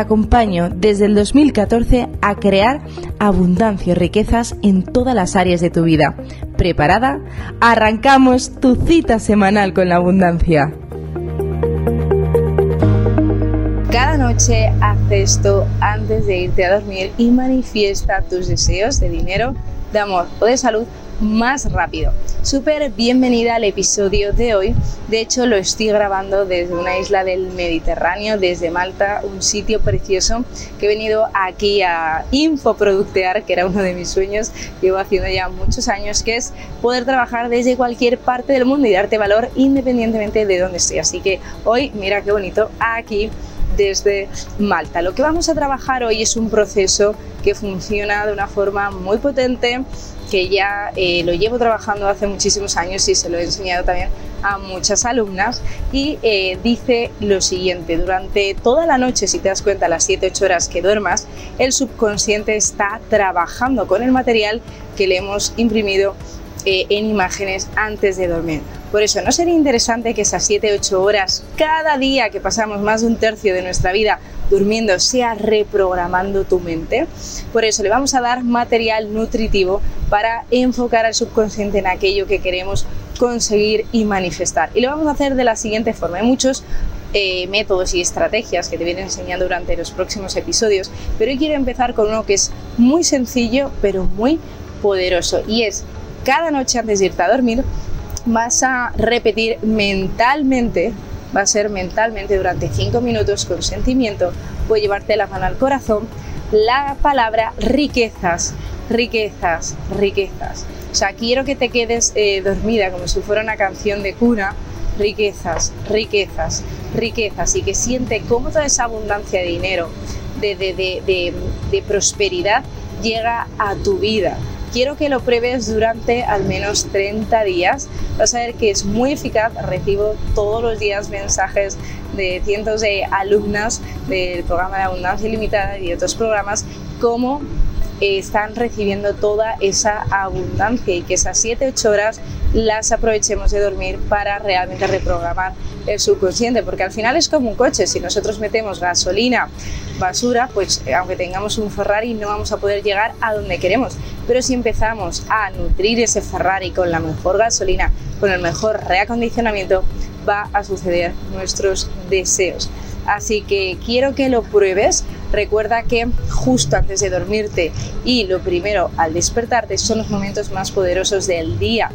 acompaño desde el 2014 a crear abundancia y riquezas en todas las áreas de tu vida. ¿Preparada? Arrancamos tu cita semanal con la abundancia. Cada noche haz esto antes de irte a dormir y manifiesta tus deseos de dinero, de amor o de salud más rápido. Súper bienvenida al episodio de hoy. De hecho, lo estoy grabando desde una isla del Mediterráneo, desde Malta, un sitio precioso que he venido aquí a infoproductear, que era uno de mis sueños, llevo haciendo ya muchos años, que es poder trabajar desde cualquier parte del mundo y darte valor independientemente de dónde esté. Así que hoy, mira qué bonito, aquí desde Malta. Lo que vamos a trabajar hoy es un proceso que funciona de una forma muy potente, que ya eh, lo llevo trabajando hace muchísimos años y se lo he enseñado también a muchas alumnas y eh, dice lo siguiente, durante toda la noche, si te das cuenta, las 7-8 horas que duermas, el subconsciente está trabajando con el material que le hemos imprimido eh, en imágenes antes de dormir. Por eso, ¿no sería interesante que esas 7-8 horas cada día que pasamos más de un tercio de nuestra vida durmiendo sea reprogramando tu mente? Por eso le vamos a dar material nutritivo para enfocar al subconsciente en aquello que queremos conseguir y manifestar. Y lo vamos a hacer de la siguiente forma. Hay muchos eh, métodos y estrategias que te vienen enseñando durante los próximos episodios, pero hoy quiero empezar con uno que es muy sencillo pero muy poderoso y es cada noche antes de irte a dormir vas a repetir mentalmente, va a ser mentalmente durante 5 minutos con sentimiento, voy a llevarte la mano al corazón, la palabra riquezas, riquezas, riquezas. O sea, quiero que te quedes eh, dormida como si fuera una canción de cuna, riquezas, riquezas, riquezas, y que siente cómo toda esa abundancia de dinero, de, de prosperidad, llega a tu vida quiero que lo pruebes durante al menos 30 días. Vas a ver que es muy eficaz. Recibo todos los días mensajes de cientos de alumnas del programa de Abundancia Ilimitada y de otros programas como están recibiendo toda esa abundancia y que esas 7-8 horas las aprovechemos de dormir para realmente reprogramar el subconsciente, porque al final es como un coche, si nosotros metemos gasolina, basura, pues eh, aunque tengamos un Ferrari no vamos a poder llegar a donde queremos, pero si empezamos a nutrir ese Ferrari con la mejor gasolina, con el mejor reacondicionamiento, va a suceder nuestros deseos. Así que quiero que lo pruebes. Recuerda que justo antes de dormirte y lo primero al despertarte son los momentos más poderosos del día.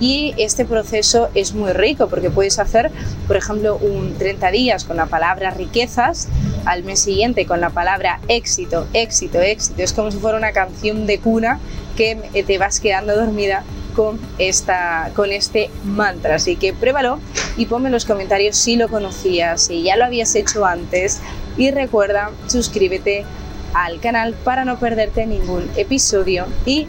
Y este proceso es muy rico porque puedes hacer, por ejemplo, un 30 días con la palabra riquezas, al mes siguiente con la palabra éxito, éxito, éxito. Es como si fuera una canción de cuna que te vas quedando dormida con, esta, con este mantra. Así que pruébalo y ponme en los comentarios si lo conocías, si ya lo habías hecho antes. Y recuerda, suscríbete al canal para no perderte ningún episodio y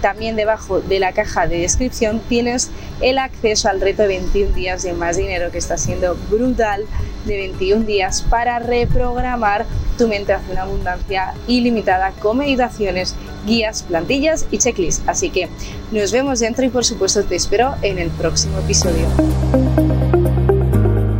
también debajo de la caja de descripción tienes el acceso al reto de 21 días de más dinero que está siendo brutal de 21 días para reprogramar tu mente hacia una abundancia ilimitada con meditaciones, guías, plantillas y checklists. Así que nos vemos dentro y por supuesto te espero en el próximo episodio.